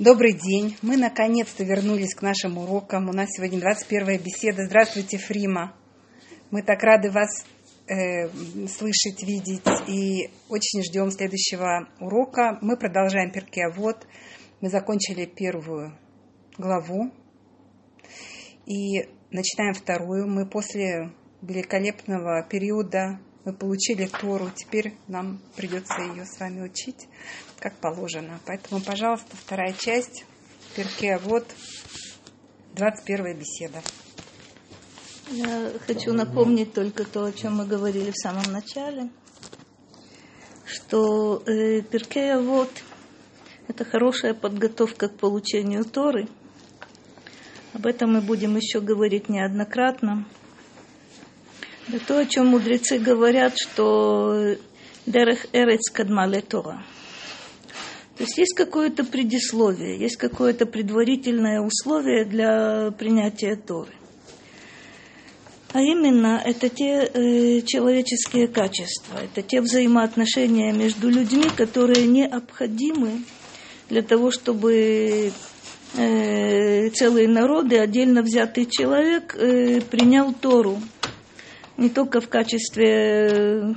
Добрый день. Мы наконец-то вернулись к нашим урокам. У нас сегодня 21 беседа. Здравствуйте, Фрима. Мы так рады вас э, слышать, видеть и очень ждем следующего урока. Мы продолжаем перке вот. Мы закончили первую главу и начинаем вторую. Мы после великолепного периода мы получили Тору, теперь нам придется ее с вами учить, как положено. Поэтому, пожалуйста, вторая часть, перке вот, 21 беседа. Я хочу напомнить только то, о чем мы говорили в самом начале, что э, перке вот это хорошая подготовка к получению Торы. Об этом мы будем еще говорить неоднократно. Это то, о чем мудрецы говорят, что Дерех Эрец Кадмале Тора. То есть есть какое-то предисловие, есть какое-то предварительное условие для принятия Торы. А именно, это те э, человеческие качества, это те взаимоотношения между людьми, которые необходимы для того, чтобы э, целые народы, отдельно взятый человек э, принял Тору, не только в качестве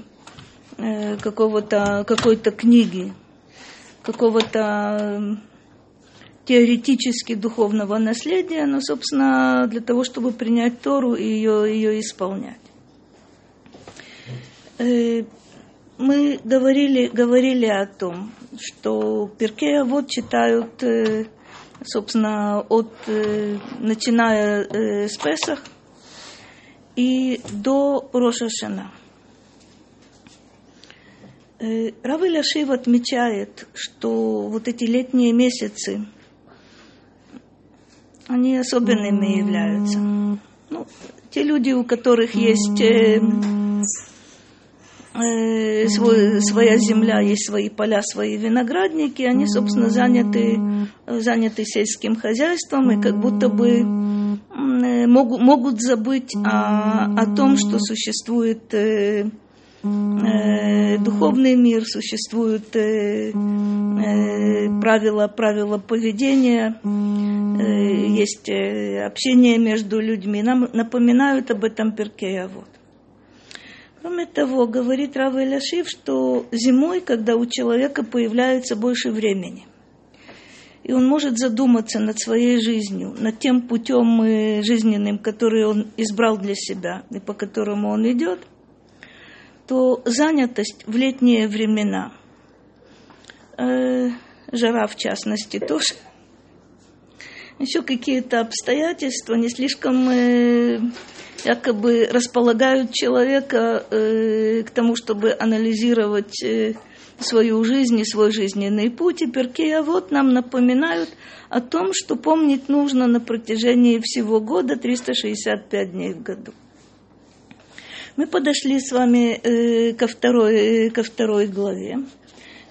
э, какого-то, какой-то книги, какого-то теоретически духовного наследия, но, собственно, для того, чтобы принять Тору и ее, ее исполнять. Э, мы говорили, говорили о том, что Перкея вот читают, э, собственно, от, начиная с Песах, и до Рошашана. Э, Рав Иляшив отмечает, что вот эти летние месяцы, они особенными являются. Ну, те люди, у которых есть э, э, свой, своя земля, есть свои поля, свои виноградники, они, собственно, заняты, заняты сельским хозяйством и как будто бы могут, могут забыть о, о том, что существует э, э, духовный мир, существуют э, э, правила, правила поведения, э, есть э, общение между людьми. Нам напоминают об этом Перкея. Вот. Кроме того, говорит Рав Эляшив, что зимой, когда у человека появляется больше времени, и он может задуматься над своей жизнью, над тем путем э, жизненным, который он избрал для себя и по которому он идет, то занятость в летние времена, э, жара в частности тоже, еще какие-то обстоятельства не слишком э, якобы располагают человека э, к тому, чтобы анализировать э, свою жизнь и свой жизненный путь. И Перкея вот нам напоминают о том, что помнить нужно на протяжении всего года, 365 дней в году. Мы подошли с вами э, ко, второй, э, ко второй главе.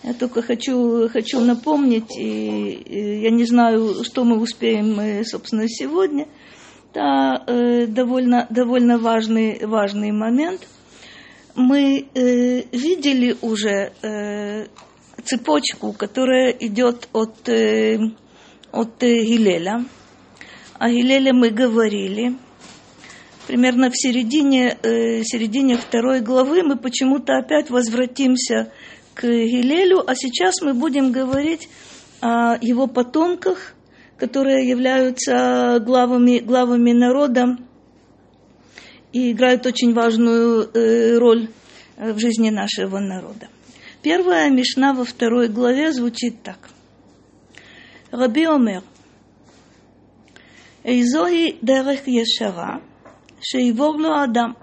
Я только хочу, хочу напомнить, и, и я не знаю, что мы успеем, э, собственно, сегодня. Это э, довольно, довольно важный, важный момент – мы э, видели уже э, цепочку, которая идет от, э, от э, Гилеля. О Гилеле мы говорили. Примерно в середине, э, середине второй главы мы почему-то опять возвратимся к Гилелю, а сейчас мы будем говорить о его потомках, которые являются главами, главами народа и играют очень важную э, роль в жизни нашего народа. Первая Мишна во второй главе звучит так. Раби Омер, Эйзои дерех ешара, шейвогло Адам.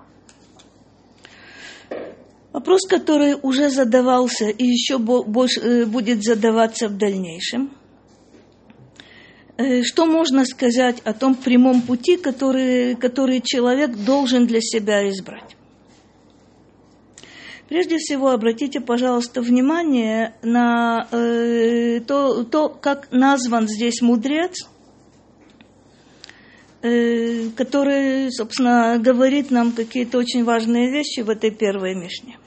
Вопрос, который уже задавался и еще больше будет задаваться в дальнейшем. Что можно сказать о том прямом пути, который, который человек должен для себя избрать? Прежде всего, обратите, пожалуйста, внимание на э, то, то, как назван здесь мудрец, э, который, собственно, говорит нам какие-то очень важные вещи в этой первой Мишне.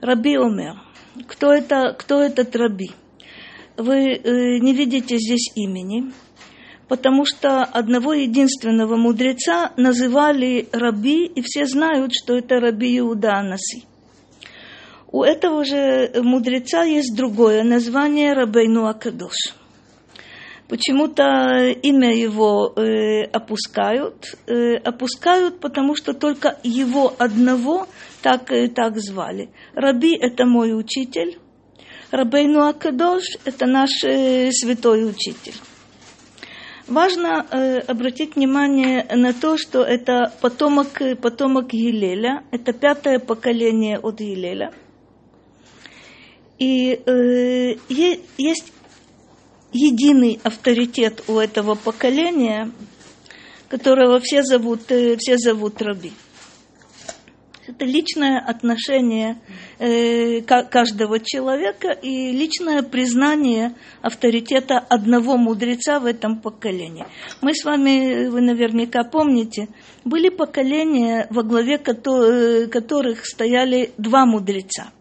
Раби Омер. Кто это, кто этот Раби? Вы э, не видите здесь имени, потому что одного единственного мудреца называли раби, и все знают, что это раби Иуда Анаси. У этого же мудреца есть другое название Рабейну Акадош. Почему-то имя его э, опускают. Э, опускают, потому что только его одного так, э, так звали. Раби – это мой учитель. Рабейну Акадош – это наш э, святой учитель. Важно э, обратить внимание на то, что это потомок, потомок Елеля, это пятое поколение от Елеля. И э, есть единый авторитет у этого поколения, которого все зовут, э, все зовут Раби. Это личное отношение э, каждого человека и личное признание авторитета одного мудреца в этом поколении. Мы с вами, вы наверняка помните, были поколения, во главе э, которых стояли два мудреца.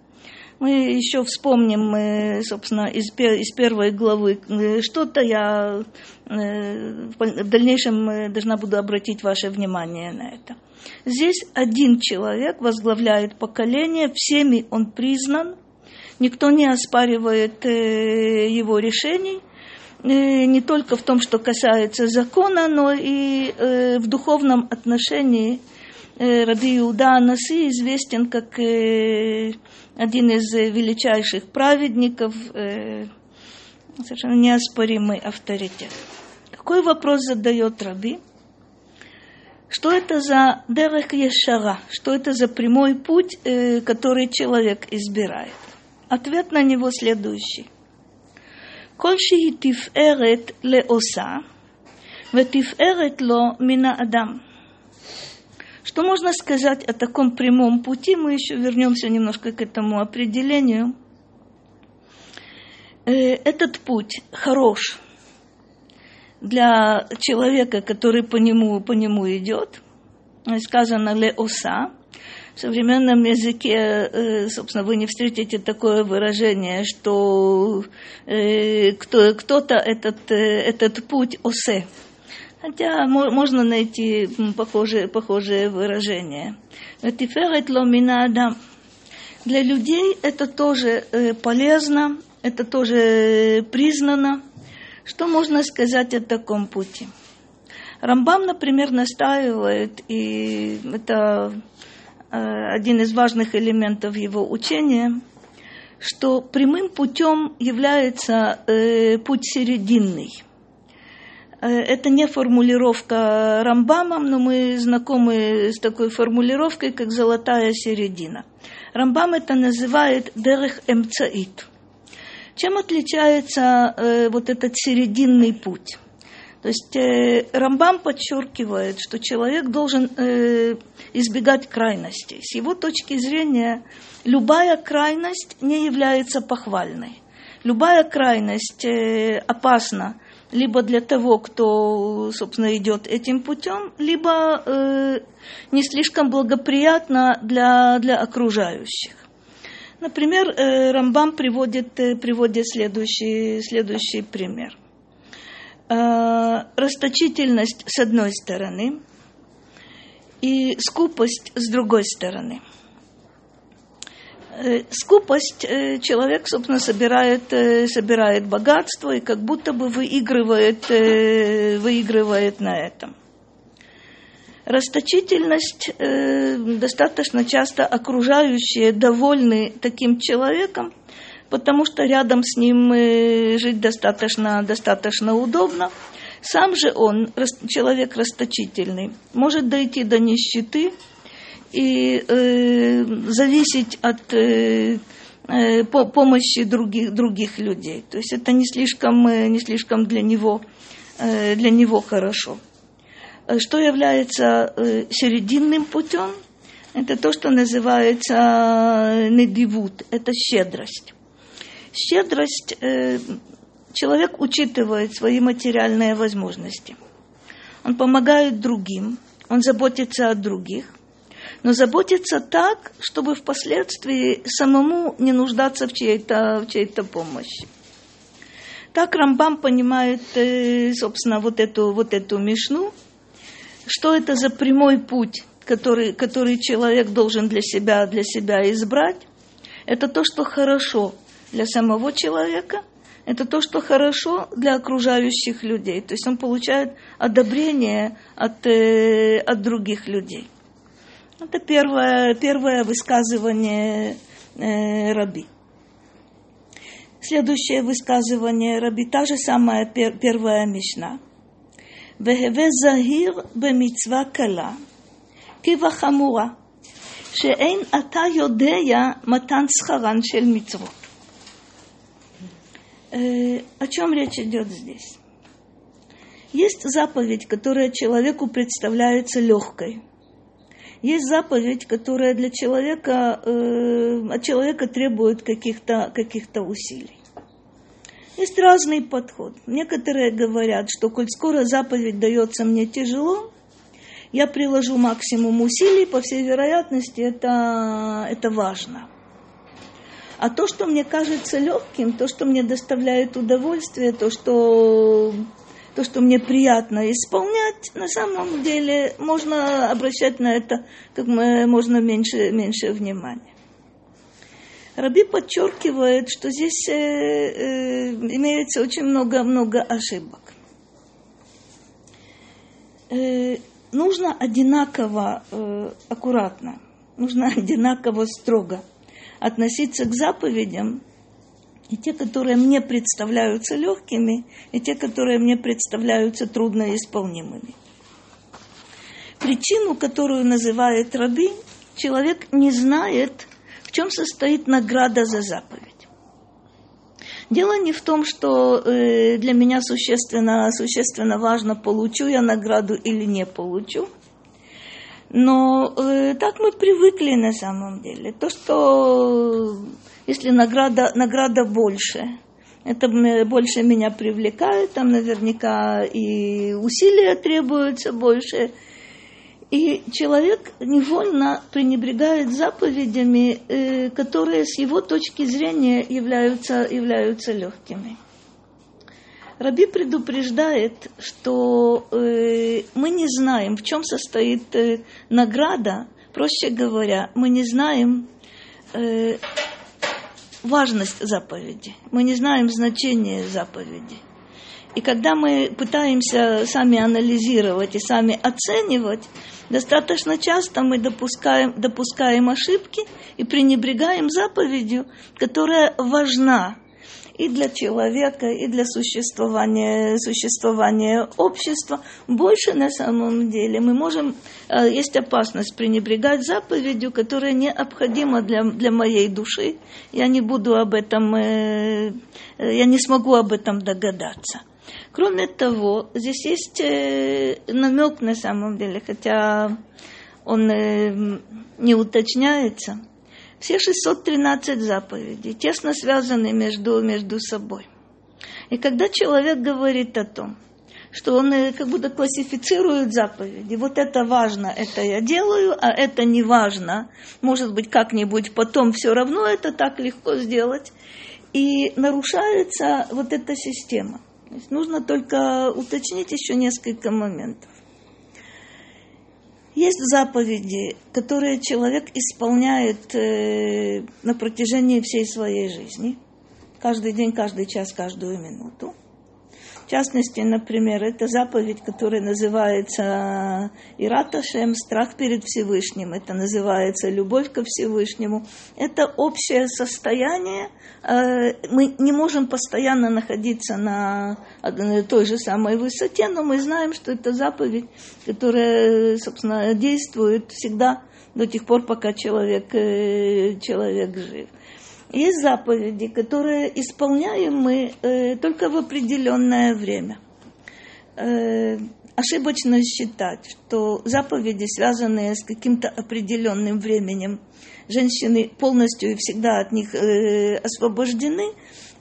Мы еще вспомним, собственно, из, из первой главы э, что-то. Я э, в дальнейшем э, должна буду обратить ваше внимание на это. Здесь один человек возглавляет поколение, всеми он признан, никто не оспаривает его решений, не только в том, что касается закона, но и в духовном отношении Раби Иуда Анаси известен как один из э, величайших праведников, э, совершенно неоспоримый авторитет. Какой вопрос задает Раби? Что это за дерех ешара? Что это за прямой путь, э, который человек избирает? Ответ на него следующий. כל שהיא תפארת לעושה, ותפארת לו מן האדם. Что можно сказать о таком прямом пути? Мы еще вернемся немножко к этому определению. Э, этот путь хорош для человека, который по нему, по нему идет. Сказано «ле оса». В современном языке, э, собственно, вы не встретите такое выражение, что э, кто-то этот, этот путь осе – Хотя можно найти похожее, похожее выражение. Тиферет ломина. Для людей это тоже э, полезно, это тоже э, признано. Что можно сказать о таком пути? Рамбам, например, настаивает, и это э, один из важных элементов его учения, что прямым путем является путь серединный – это не формулировка Рамбамом, но мы знакомы с такой формулировкой, как «золотая середина». Рамбам это называет «дерех эмцаит». Чем отличается э, вот этот серединный путь? То есть э, Рамбам подчеркивает, что человек должен э, избегать крайностей. С его точки зрения, любая крайность не является похвальной. Любая крайность э, опасна либо для того, кто, собственно, идет этим путем, либо э, не слишком благоприятно для, для окружающих. Например, э, Рамбам приводит, э, приводит следующий, следующий пример. Э, расточительность с одной стороны и скупость с другой стороны – скупость э, человек, собственно, собирает, э, собирает богатство и как будто бы выигрывает, выигрывает на этом. Расточительность достаточно часто окружающие довольны таким человеком, потому что рядом с ним жить достаточно, достаточно удобно. Сам же он, человек расточительный, может дойти до нищеты, и э, зависеть от э, э, помощи других, других людей. То есть это не слишком, э, не слишком для, него, э, для него хорошо. Что является серединным путем? Это то, что называется недивут, это щедрость. Щедрость, человек учитывает свои материальные возможности. Он помогает другим, он заботится о других – но заботиться так, чтобы впоследствии самому не нуждаться в чьей-то, в чьей-то помощи. Так Рамбам понимает, э, собственно, вот эту, вот эту мишну, что это за прямой путь, который, который человек должен для себя, для себя избрать. Это то, что хорошо для самого человека, это то, что хорошо для окружающих людей. То есть он получает одобрение от, э, от других людей. Это первое, первое высказывание э, Раби. Следующее высказывание Раби, та же самая пер, первая Мишна. Вехеве захир бемитцва кала, кива хамура, шеэн ата йодея матан схаран шель митцвот. Э, о чем речь идет здесь? Есть заповедь, которая человеку представляется легкой – есть заповедь, которая для человека, э, от человека требует каких-то каких усилий. Есть разный подход. Некоторые говорят, что коль скоро заповедь дается мне тяжело, я приложу максимум усилий, по всей вероятности, это, это важно. А то, что мне кажется легким, то, что мне доставляет удовольствие, то, что, то, что мне приятно исполнять, на самом деле можно обращать на это как можно меньше, меньше внимания. Раби подчеркивает, что здесь э, э, имеется очень много-много ошибок. Э, нужно одинаково э, аккуратно, нужно одинаково строго относиться к заповедям, и те, которые мне представляются легкими, и те, которые мне представляются трудноисполнимыми. Причину, которую называет Раби, человек не знает, чем состоит награда за заповедь? Дело не в том, что э, для меня существенно, существенно важно, получу я награду или не получу. Но э, так мы привыкли на самом деле. То, что если награда, награда больше, это больше меня привлекает, там наверняка и усилия требуются больше, и человек невольно пренебрегает заповедями, э, которые с его точки зрения являются, являются легкими. Раби предупреждает, что э, мы не знаем, в чем состоит э, награда, проще говоря, мы не знаем важность заповеди, мы не знаем значение заповеди. И когда мы пытаемся сами анализировать и сами оценивать, достаточно часто мы допускаем, допускаем ошибки и пренебрегаем заповедью, которая важна и для человека, и для существования, существования общества. Больше на самом деле мы можем, э, есть опасность пренебрегать заповедью, которая необходима для, для моей души. Я не буду об этом, э, э, я не смогу об этом догадаться. Кроме того, здесь есть намек на самом деле, хотя он не уточняется. Все 613 заповедей тесно связаны между, между собой. И когда человек говорит о том, что он э, как будто классифицирует заповеди. Вот это важно, это я делаю, а это не важно. Может быть, как-нибудь потом все равно это так легко сделать. И нарушается вот эта система. То есть нужно только уточнить еще несколько моментов. Есть заповеди, которые человек исполняет э, на протяжении всей своей жизни. Каждый день, каждый час, каждую минуту. В частности, например, это заповедь, которая называется Ираташем, страх перед Всевышним. Это называется любовь ко Всевышнему. Это общее состояние. Э, мы не можем постоянно находиться на той же самой высоте, но мы знаем, что это заповедь, которая, собственно, действует всегда до тех пор, пока человек, э, человек жив. Есть заповеди, которые исполняем мы э, только в определенное время. Э, ошибочно считать, что заповеди, связанные с каким-то определенным временем, женщины полностью и всегда от них э, освобождены,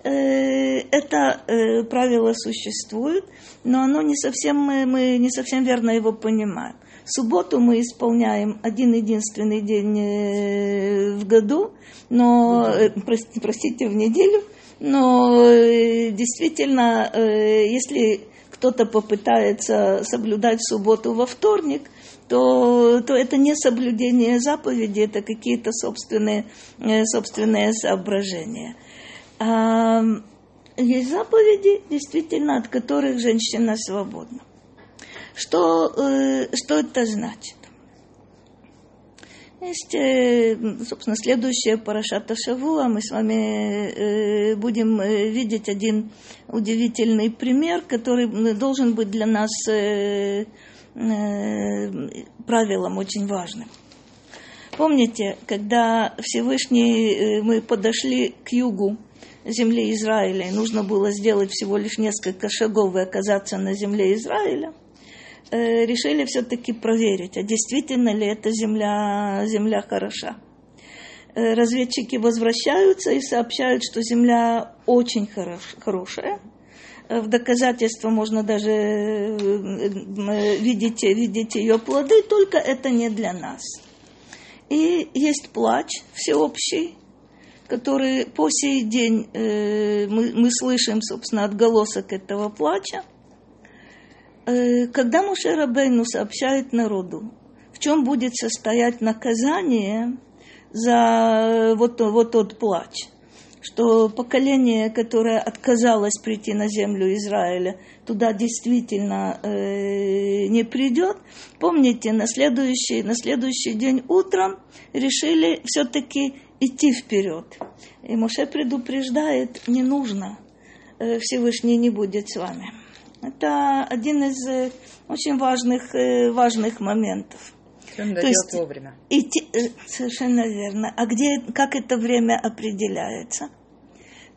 э, это э, правило существует, но оно не совсем, мы, мы не совсем верно его понимаем. Субботу мы исполняем один единственный день э, в году, но, э, простите, в неделю, Но э, действительно, если кто-то попытается соблюдать субботу во вторник, то, то это не соблюдение заповеди, это какие-то собственные, собственные соображения. А есть заповеди, действительно, от которых женщина свободна. Что, э, что это значит? Есть, э, собственно, следующая парашата Шавуа. Мы с вами будем видеть один удивительный пример, который должен быть для нас Э, правилом очень важным. Помните, когда Всевышний, э, мы подошли к югу земли Израиля, и нужно было сделать всего лишь несколько шагов и оказаться на земле Израиля, э, решили все-таки проверить, а действительно ли эта земля, земля хороша. Разведчики возвращаются и сообщают, что земля очень хорош, хорошая – Э, в доказательство можно даже э, э, видеть, видеть ее плоды, только это не для нас. И есть плач всеобщий, который по сей день мы, мы слышим, собственно, отголосок этого плача. Когда Муше Рабейну сообщает народу, в чем будет состоять наказание за вот, вот тот плач – что поколение, которое отказалось прийти на землю Израиля, туда действительно э, не придет. Помните, на следующий, на следующий день утром решили все-таки идти вперед. И Моше предупреждает, не нужно, э, Всевышний не будет с вами. Это один из э, очень важных, э, важных моментов. То есть вовремя. Идти, э, совершенно верно. А где, как это время определяется?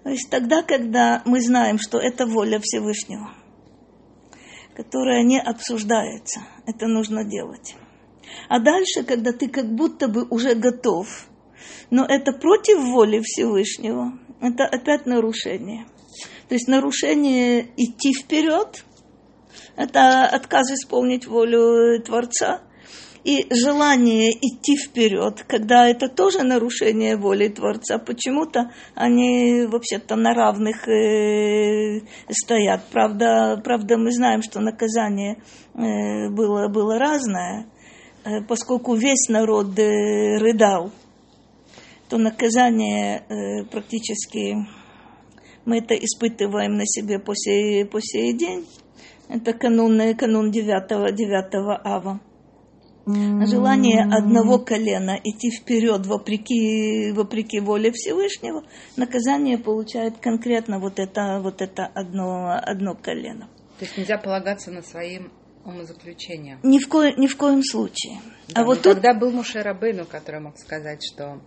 То есть тогда, когда мы знаем, что это воля Всевышнего, которая не обсуждается, это нужно делать. А дальше, когда ты как будто бы уже готов, но это против воли Всевышнего, это опять нарушение. То есть нарушение идти вперед, это отказ исполнить волю Творца, и желание идти вперед, когда это тоже нарушение воли Творца, почему-то они вообще-то на равных э, стоят. Правда, правда, мы знаем, что наказание э, было, было разное, э, поскольку весь народ рыдал, то наказание практически мы это испытываем на себе по сей, по сей день. Это канун, канун 9, 9 ава желание одного колена идти вперед вопреки, вопреки воле Всевышнего, наказание получает конкретно вот это, вот это одно, одно колено. То есть нельзя полагаться на своим умозаключением? Ни в, ко, ни в коем случае. Да, а вот тут... Тогда был Мушерабейну, который мог сказать, что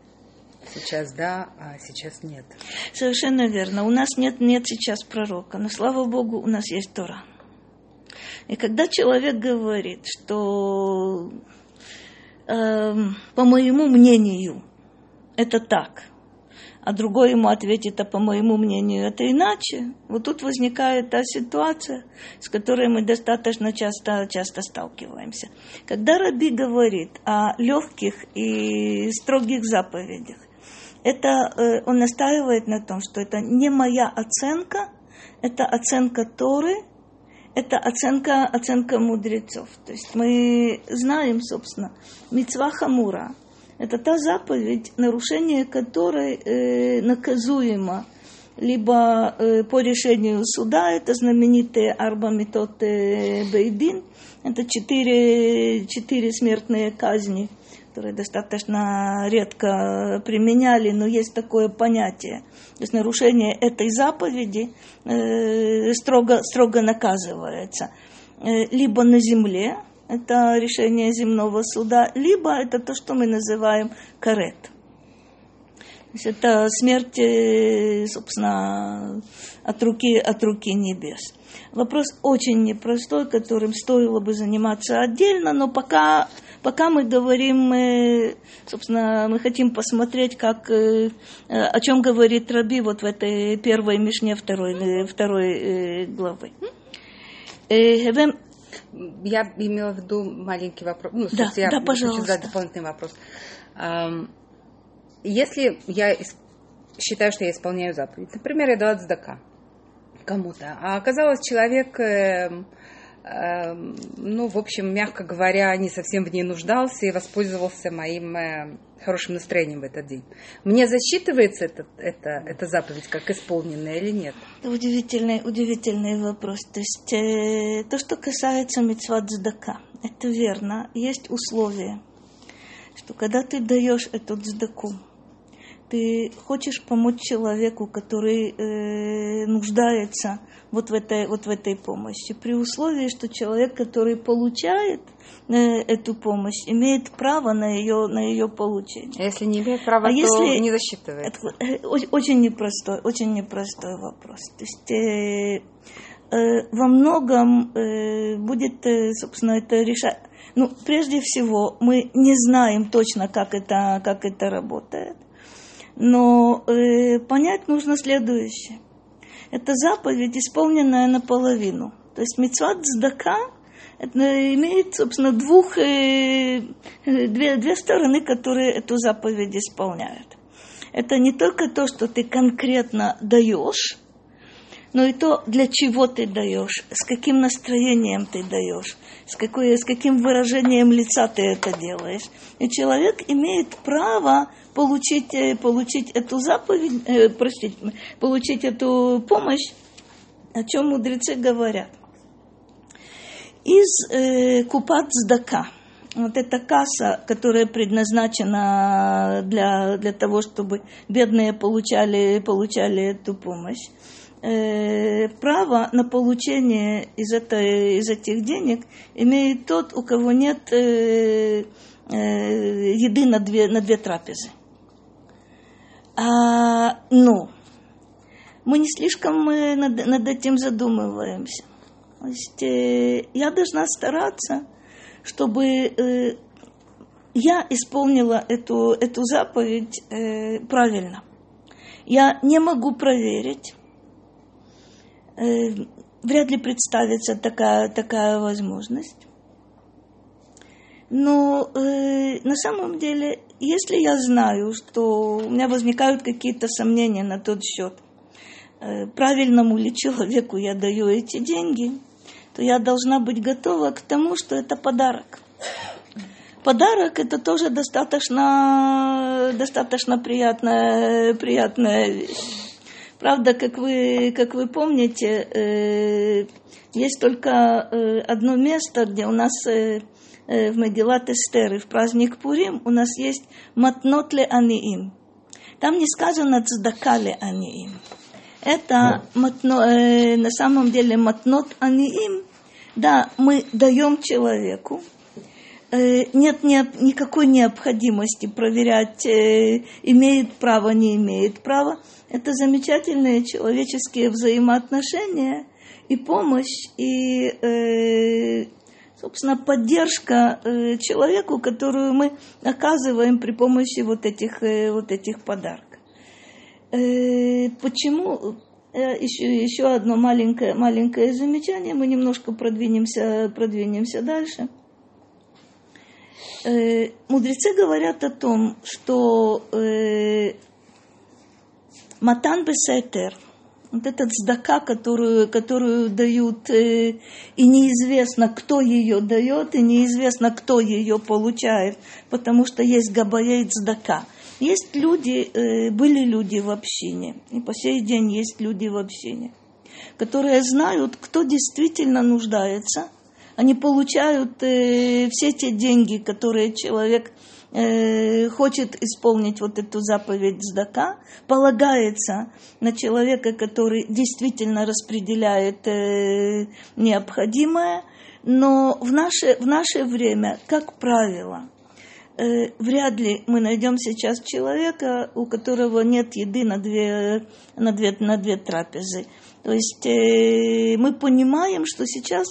Сейчас да, а сейчас нет. Совершенно верно. У нас нет, нет сейчас пророка, но слава Богу, у нас есть Тора. И когда человек говорит, что э, по моему мнению это так, а другой ему ответит, а по моему мнению это иначе, вот тут возникает та ситуация, с которой мы достаточно часто, часто сталкиваемся. Когда Раби говорит о легких и строгих заповедях, это э, он настаивает на том, что это не моя оценка, это оценка Торы – это оценка, оценка мудрецов. То есть мы знаем, собственно, мецва хамура. Это та заповедь, нарушение которой э, наказуемо либо э, по решению суда, это знаменитые арба метод э, бейдин, это четыре, четыре смертные казни – которые достаточно редко применяли, но есть такое понятие. То есть нарушение этой заповеди э, строго, строго наказывается. Э, либо на земле, это решение земного суда, либо это то, что мы называем карет. То есть это смерть, э, собственно, от руки, от руки небес. Вопрос очень непростой, которым стоило бы заниматься отдельно, но пока Пока мы говорим, мы, собственно, мы хотим посмотреть, как, э, о чем говорит Раби вот в этой первой Мишне второй, э, второй э, главы. Я имела в виду маленький вопрос. Ну, да, я да, пожалуйста. хочу задать дополнительный вопрос. Если я считаю, что я исполняю заповедь. Например, я дала цдака кому-то. А оказалось, человек, э, э, ну, в общем, мягко говоря, не совсем в ней нуждался и воспользовался моим э, хорошим настроением в этот день. Мне засчитывается это, это, эта заповедь как исполненная или нет? Удивительный, удивительный вопрос. То есть э, то, что касается митцват цдака, это верно. Есть условия, что когда ты даешь эту цдаку, ты хочешь помочь человеку, который э, нуждается вот в, этой, вот в этой помощи, при условии, что человек, который получает э, эту помощь, имеет право на ее, на ее получение. А если не имеет права, А то если- не засчитывает. Это э, очень непростой, очень непростой вопрос. То есть э, э, во многом э, будет, э, собственно, это решать. Ну, прежде всего, мы не знаем точно, как это, как это работает. Но э, понять нужно следующее. Это заповедь, исполненная наполовину. То есть мецват цдака это имеет, собственно, двух, э, э, две, две стороны, которые эту заповедь исполняют. Это не только то, что ты конкретно даешь, но и то, для чего ты даешь, с каким настроением ты даешь, с, какой, с каким выражением лица ты это делаешь. И человек имеет право получить, э, получить эту заповедь, э, простите, получить эту помощь, о чем мудрецы говорят. Из э, купат вот эта касса, которая предназначена для, для того, чтобы бедные получали, получали эту помощь, э, право на получение из, этой, из этих денег имеет тот, у кого нет э, э, еды на две, на две трапезы. А, но мы не слишком над, над этим задумываемся. То есть э, я должна стараться, чтобы э, я исполнила эту, эту заповедь э, правильно. Я не могу проверить. Э, вряд ли представится такая, такая возможность. Но э, на самом деле, если я знаю, что у меня возникают какие-то сомнения на тот счет, э, правильному ли человеку я даю эти деньги, то я должна быть готова к тому, что это подарок. Подарок это тоже достаточно, достаточно приятная, приятная вещь. Правда, как вы, как вы помните, э, есть только э, одно место, где у нас э, э, в Мегилат Эстер и в праздник Пурим у нас есть матнотле аниим. Там не сказано цдакале аниим. Это матно, э, на самом деле матнот аниим. Да, мы даем человеку, нет необ- никакой необходимости проверять, э, имеет право, не имеет права. Это замечательные человеческие взаимоотношения и помощь, и, э, собственно, поддержка э, человеку, которую мы оказываем при помощи вот этих, э, вот этих подарков. Э, почему? Э, еще, еще одно маленькое, маленькое замечание. Мы немножко продвинемся, продвинемся дальше. Э, мудрецы говорят о том, что э, матан бесетер, вот эта цдака, которую, которую дают, э, и неизвестно, кто ее дает, и неизвестно, кто ее получает, потому что есть габаей цдака. Есть люди, э, были люди в общине, и по сей день есть люди в общине, которые знают, кто действительно нуждается. Они получают э, все те деньги, которые человек э, хочет исполнить вот эту заповедь сдака, полагается на человека, который действительно распределяет э, необходимое, но в наше, в наше время, как правило, э, вряд ли мы найдем сейчас человека, у которого нет еды на две, на две, на две трапезы. То есть э, мы понимаем, что сейчас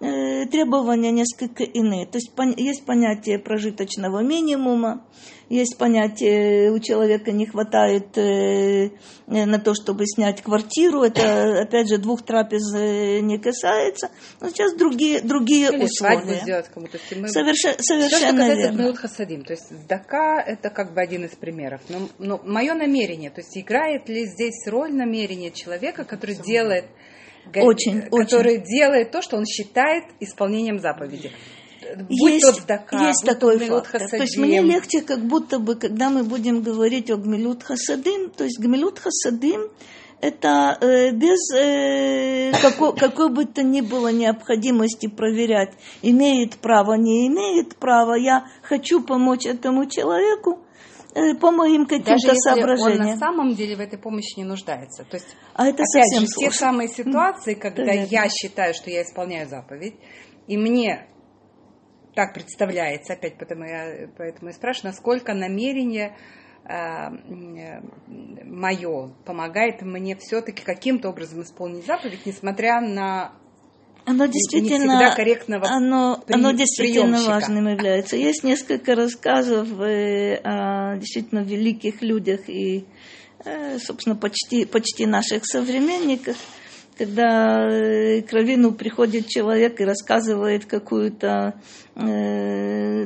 требования несколько иные. То есть есть понятие прожиточного минимума, есть понятие, у человека не хватает э, на то, чтобы снять квартиру. Это, опять же, двух трапез э, не касается. Но сейчас другие, другие Или условия. сделать кому-то. Мы- Соверше- Все, что совершенно верно. Хасадим, то есть Дака это как бы один из примеров. Но, но мое намерение, то есть играет ли здесь роль намерения человека, который делает, га- Очень, который делает то, что он считает исполнением заповеди. Будь есть, тот Дака, есть будь такой фактор. То есть мне легче, как будто бы, когда мы будем говорить о Гмилут Хасадим, то есть Гмилут Хасадим это э, без э, какой, какой бы то ни было необходимости проверять, имеет право, не имеет права, я хочу помочь этому человеку по моим Даже каким-то если он соображениям. на самом деле в этой помощи не нуждается. То есть, А это опять совсем же, те сложно. самые ситуации, когда верно. я считаю, что я исполняю заповедь, и мне так представляется, опять поэтому я, поэтому я спрашиваю, насколько намерение мое помогает мне все-таки каким-то образом исполнить заповедь, несмотря на Оно не действительно, всегда корректного оно, при- оно действительно приемщика. важным является. Есть несколько рассказов э, о действительно великих людях и, э, собственно, почти, почти наших современниках, когда э, к Равину приходит человек и рассказывает какую-то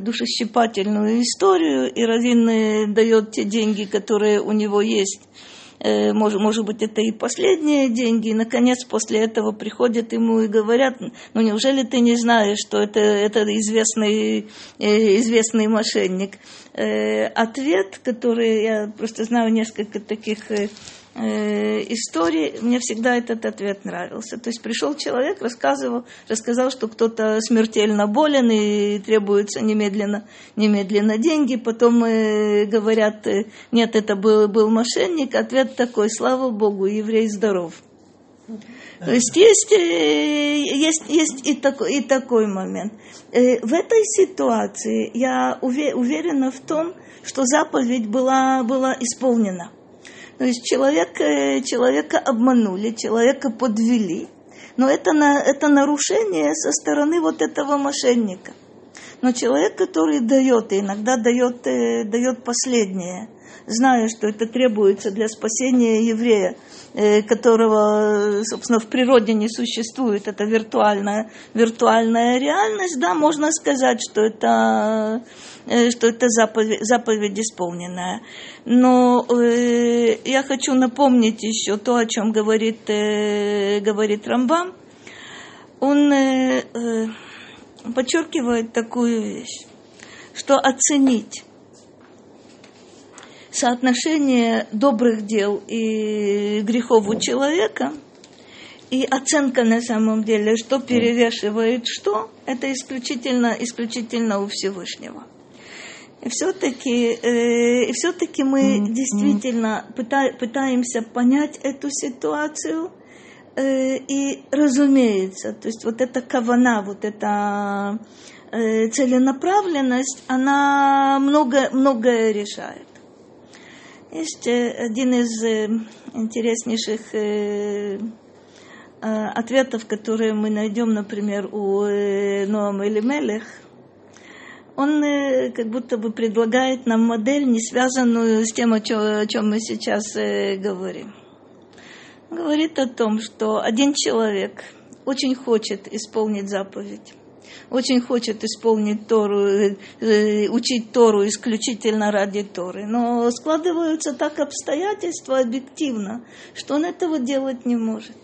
душещипательную историю, и Равин дает те деньги, которые у него есть, может, может быть, это и последние деньги. И, наконец, после этого приходят ему и говорят, ну, неужели ты не знаешь, что это, это известный, э, известный мошенник? Э, ответ, который я просто знаю несколько таких э, историй, мне всегда этот ответ нравился. То есть пришел человек, рассказывал, рассказал, что кто-то смертельно болен и требуется немедленно, немедленно деньги. Потом э, говорят, э, нет, это был, был мошенник. Ответ такой, слава Богу, еврей здоров. То есть есть, есть, есть и, такой, и такой момент. В этой ситуации я уве- уверена в том, что заповедь была, была исполнена. То есть человек, э, человека обманули, человека подвели. Но это, на, это нарушение со стороны вот этого мошенника. Но человек, который дает, и иногда дает, э, дает последнее, зная, что это требуется для спасения еврея, э, которого, собственно, в природе не существует, это виртуальная, виртуальная реальность, да, можно сказать, что это, что это заповедь, заповедь исполненная. Но э, я хочу напомнить еще то, о чем говорит, э, говорит Рамбам. Он э, э, подчеркивает такую вещь, что оценить соотношение добрых дел и грехов у человека и оценка на самом деле, что перевешивает что, это исключительно, исключительно у Всевышнего. И все-таки, э, и все-таки мы действительно пыта- пытаемся понять эту ситуацию, э, и разумеется, то есть вот эта кавана, вот эта э, целенаправленность, она много, многое решает. Есть э, один из э, интереснейших э, э, ответов, которые мы найдем, например, у э, Ноама Элимелех. Он э, как будто бы предлагает нам модель, не связанную с тем, о чем, о чем мы сейчас э, говорим. Он говорит о том, что один человек очень хочет исполнить заповедь очень хочет исполнить Тору, э, учить Тору исключительно ради Торы. Но складываются так обстоятельства объективно, что он этого делать не может.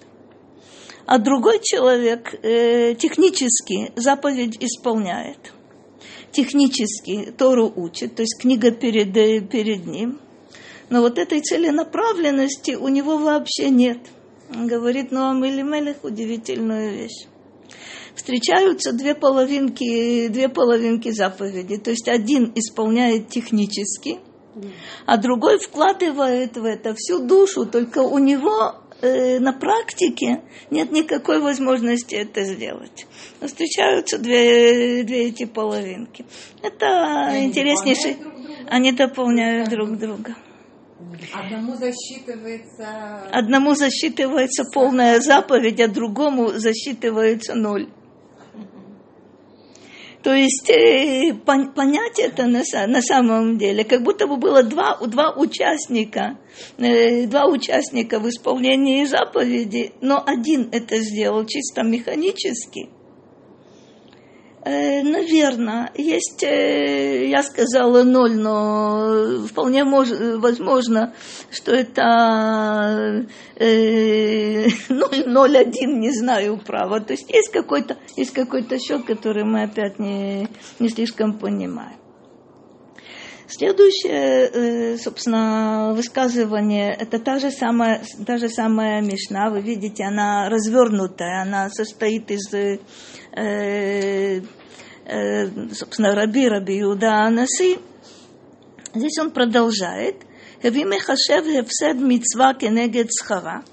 А другой человек э, технически заповедь исполняет. Технически Тору учит, то есть книга перед, э, перед ним. Но вот этой целенаправленности у него вообще нет. Он говорит Ноам Элимелех удивительную вещь встречаются две половинки, две половинки заповеди. То есть один исполняет технически, а другой вкладывает в это всю душу, только у него э, на практике нет никакой возможности это сделать. Встречаются две, две эти половинки. Это они интереснейший. дополняют друг друга? Они дополняют друг друга. Одному засчитывается... Одному засчитывается полная заповедь, а другому засчитывается ноль. То есть э, пон, понять это на, на самом деле, как будто бы было два, два участника, э, два участника в исполнении заповеди, но один это сделал чисто механически – наверное, есть, э, я сказала ноль, но вполне мож, возможно, что это э, 0,01, не знаю право. То есть есть какой-то есть какой-то счет, который мы опять не, не слишком понимаем. Следующее, э, собственно, высказывание, это та же самая, та же самая Мишна. Вы видите, она развернутая, она состоит из э, э, собственно, Раби Раби Иуда Анаси, здесь он продолжает, Хевиме хашев хевсед мицва кенегед схара,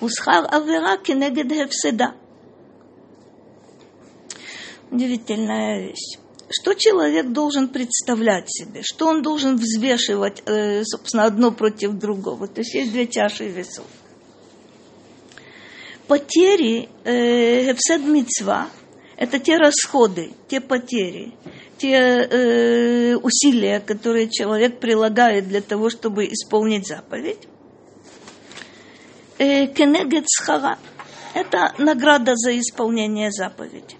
усхар авера кенегед хевседа. Удивительная вещь. Что человек должен представлять себе? Что он должен взвешивать, э, собственно, одно против другого? То есть есть две чаши весов потери э, Мицва – это те расходы, те потери, те э, усилия, которые человек прилагает для того, чтобы исполнить заповедь. Э, Кенегет Схара – это награда за исполнение заповеди.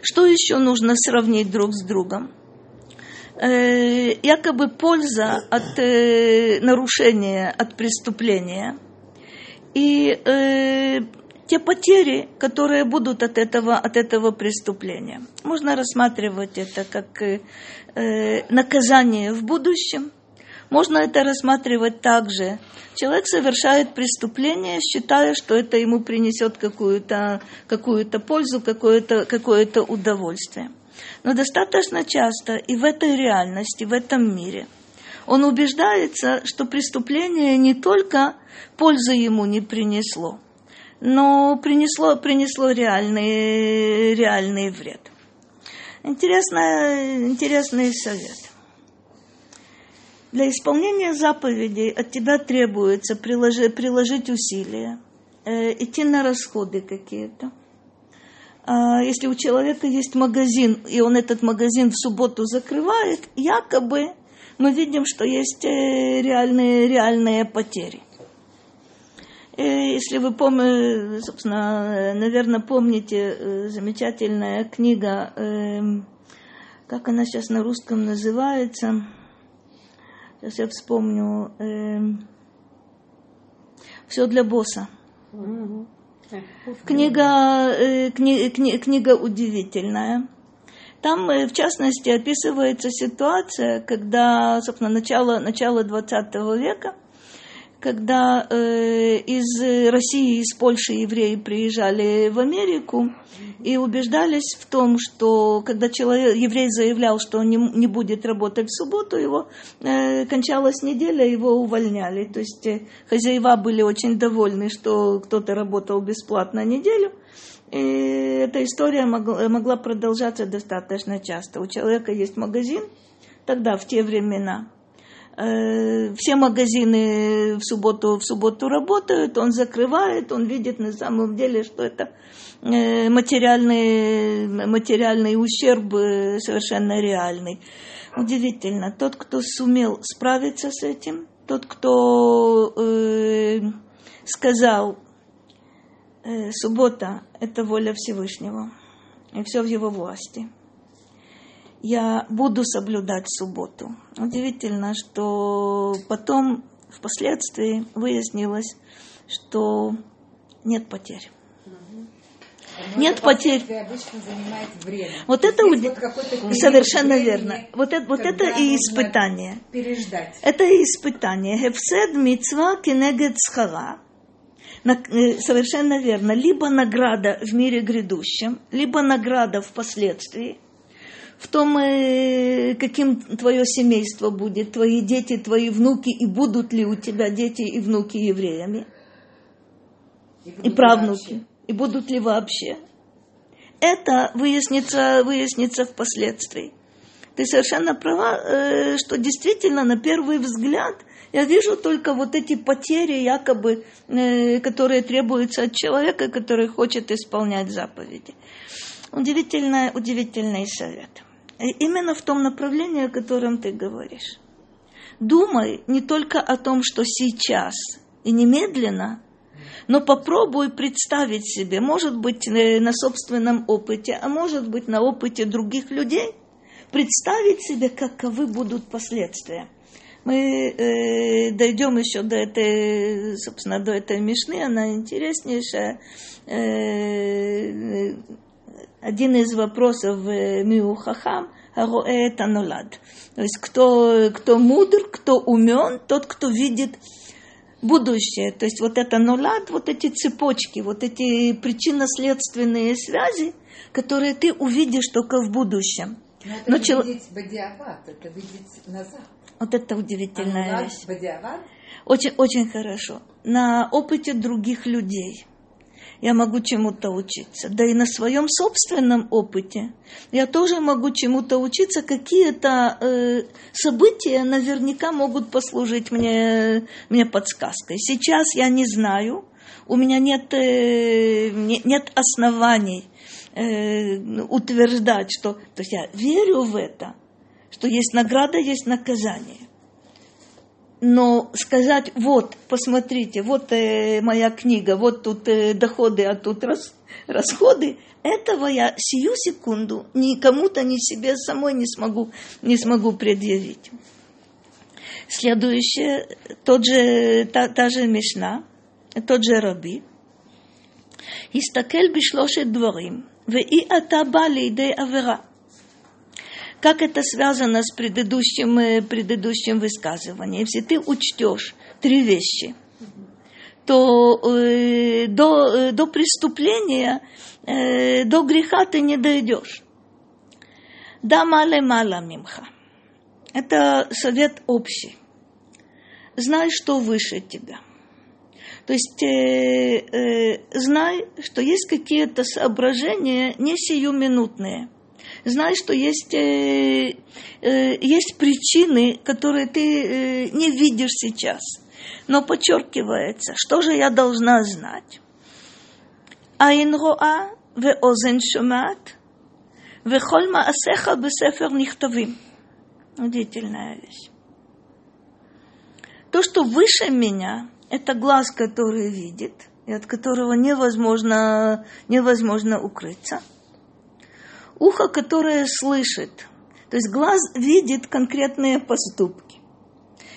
Что еще нужно сравнить друг с другом? Э, якобы польза от э, нарушения, от преступления и э, те потери, которые будут от этого, от этого преступления. Можно рассматривать это как э, наказание в будущем. Можно это рассматривать также. Человек совершает преступление, считая, что это ему принесет какую-то какую пользу, какое-то какое удовольствие. Но достаточно часто и в этой реальности, в этом мире, он убеждается, что преступление не только пользы ему не принесло – но принесло, принесло реальный, реальный вред. Интересный, интересный совет. Для исполнения заповедей от тебя требуется приложи, приложить усилия, э, идти на расходы какие-то. А если у человека есть магазин, и он этот магазин в субботу закрывает, якобы мы видим, что есть э, реальные, реальные потери. Если вы помните, собственно, наверное, помните э, замечательная книга, эм, как она сейчас на русском называется, сейчас я вспомню, эм, «Все для босса». Книга, э, кни, кни, книга удивительная. Там, э, в частности, описывается ситуация, когда, собственно, начало, начало 20 века – когда э, из России, из Польши евреи приезжали в Америку и убеждались в том, что когда человек, еврей заявлял, что он не, не будет работать в субботу, его э, кончалась неделя, его увольняли. То есть э, хозяева были очень довольны, что кто-то работал бесплатно неделю. И эта история могла, могла продолжаться достаточно часто. У человека есть магазин, тогда, в те времена, все магазины в субботу, в субботу работают, он закрывает, он видит на самом деле, что это э, материальный, материальный ущерб э, совершенно реальный. Удивительно, тот, кто сумел справиться с этим, тот, кто э, сказал, э, суббота – это воля Всевышнего, и все в его власти – я буду соблюдать субботу. Удивительно, что потом, впоследствии, выяснилось, что нет потерь. Но нет потерь. Вот это уд... вот совершенно верно. Вот это, вот это и испытание. Переждать. Это и испытание. Хефсед мицва кенегет схара. Э, совершенно верно. Либо награда в мире грядущем, либо награда впоследствии в том, э, каким твое семейство будет, твои дети, твои внуки, и будут ли у тебя дети и внуки евреями, и, и правнуки, вообще. и будут ли вообще. Это выяснится, выяснится впоследствии. Ты совершенно права, э, что действительно на первый взгляд Я вижу только вот эти потери, якобы, э, которые требуются от человека, который хочет исполнять заповеди. Удивительный, удивительный совет. Именно в том направлении, о котором ты говоришь. Думай не только о том, что сейчас и немедленно, но попробуй представить себе, может быть, э, на собственном опыте, а может быть, на опыте других людей, представить себе, каковы будут последствия. Мы э, дойдем еще до этой, собственно, до этой мишны, она интереснейшая. Э, один из вопросов э, Миухахам – это нулад. То есть кто, кто мудр, кто умен, тот, кто видит будущее. То есть вот это нулад, вот эти цепочки, вот эти причинно-следственные связи, которые ты увидишь только в будущем. Но это Но чел... видеть бодиават, это видеть назад. Вот это удивительная а вещь. Бодиават? Очень, очень хорошо. На опыте других людей я могу чему-то учиться. Да и на своем собственном опыте я тоже могу чему-то учиться. Какие-то э, события наверняка могут послужить мне, мне подсказкой. Сейчас я не знаю, у меня нет, э, нет оснований э, утверждать, что... То есть я верю в это, что есть награда, есть наказание но сказать, вот, посмотрите, вот э, моя книга, вот тут э, доходы, а тут рас, расходы, этого я сию секунду никому-то, ни себе самой не смогу, не смогу предъявить. Следующее, тот же, та, та же Мишна, тот же Раби. Истакель бишлошет дворим, ве и атабали идей лейдей авера – как это связано с предыдущим, э, предыдущим высказыванием? Если ты учтешь три вещи, то э, до, э, до преступления, э, до греха ты не дойдешь. Да мале мала мимха. Это совет общий. Знай, что выше тебя. То есть э, э, знай, что есть какие-то соображения не сиюминутные – знай, что есть, э, э, есть причины, которые ты э, не видишь сейчас. Но подчеркивается, что же я должна знать? Айн роа ве озен шумат ве холь маасеха бесефер нихтавим. Удивительная вещь. То, что выше меня, это глаз, который видит, и от которого невозможно, невозможно укрыться – ухо, которое слышит. То есть глаз видит конкретные поступки.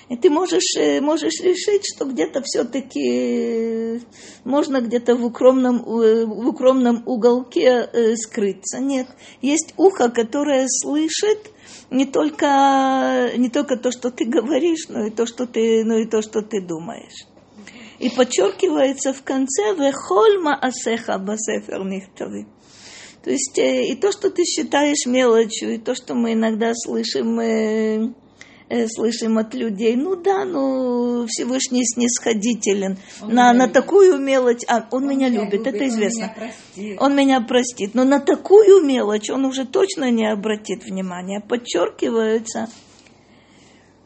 И ты можешь, э, можешь решить, что где-то все-таки э, можно где-то в укромном, э, в укромном уголке скрыться. Нет, есть ухо, которое слышит не только, не только то, что ты говоришь, но и то, что ты, но и то, что ты думаешь. И подчеркивается в конце «Вехольма асеха басефер нихтави». То есть э, и то, что ты считаешь мелочью, и то, что мы иногда слышим, э, э, слышим от людей, ну да, ну Всевышний снисходителен на, на такую мелочь, а он, он меня, меня любит, любит, это известно. Он меня, простит. он меня простит, но на такую мелочь он уже точно не обратит внимания. Подчеркивается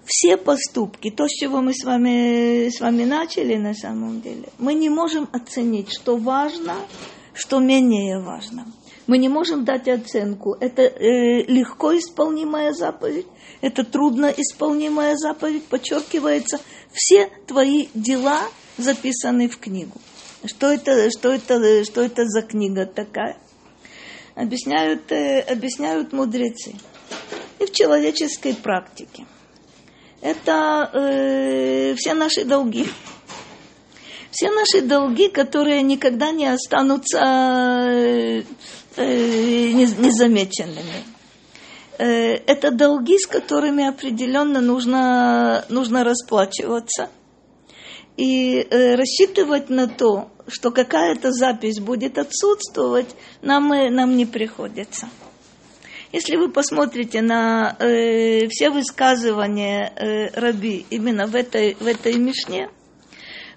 все поступки, то, с чего мы с вами, с вами начали на самом деле, мы не можем оценить, что важно, что менее важно. Мы не можем дать оценку. Это э, легко исполнимая заповедь, это трудно исполнимая заповедь. Подчеркивается, все твои дела записаны в книгу. Что это, что это, что это за книга такая? Объясняют, э, объясняют мудрецы. И в человеческой практике. Это э, все наши долги все наши долги, которые никогда не останутся э, незамеченными. Э, это долги, с которыми определенно нужно, нужно расплачиваться. И рассчитывать на то, что какая-то запись будет отсутствовать, нам, нам не приходится. Если вы посмотрите на э, все высказывания э, Раби именно в этой, в этой Мишне,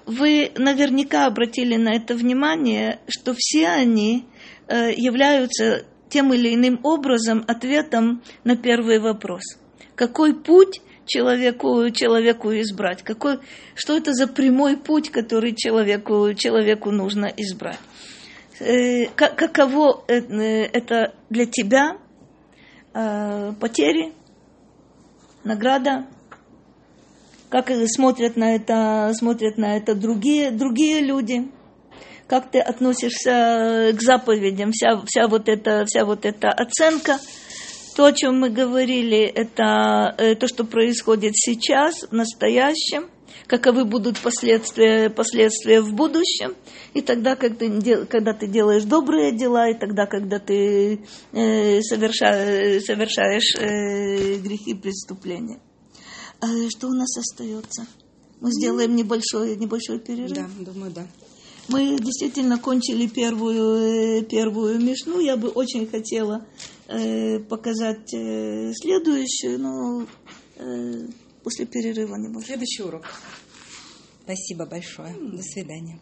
вы наверняка обратили на это внимание, что все они э, являются тем или иным образом ответом на первый вопрос. Какой путь человеку, человеку избрать? Какой, что это за прямой путь, который человеку, человеку нужно избрать? Э, каково э, это для тебя? Э, потери, награда, как смотрят на это, смотрят на это другие, другие люди, как ты относишься к заповедям, вся, вся, вот эта, вся вот эта оценка. То, о чем мы говорили, это э, то, что происходит сейчас, в настоящем, каковы будут последствия, последствия в будущем, и тогда, когда когда ты делаешь добрые дела, и тогда, когда ты э, совершаешь, совершаешь э, грехи преступления. А что у нас остается? Мы сделаем небольшой, небольшой перерыв. Да, думаю, да. Мы действительно кончили первую, э, первую мишну. Я бы очень хотела э, показать э, следующую, но э, после перерыва не Следующий урок. Спасибо большое. До свидания.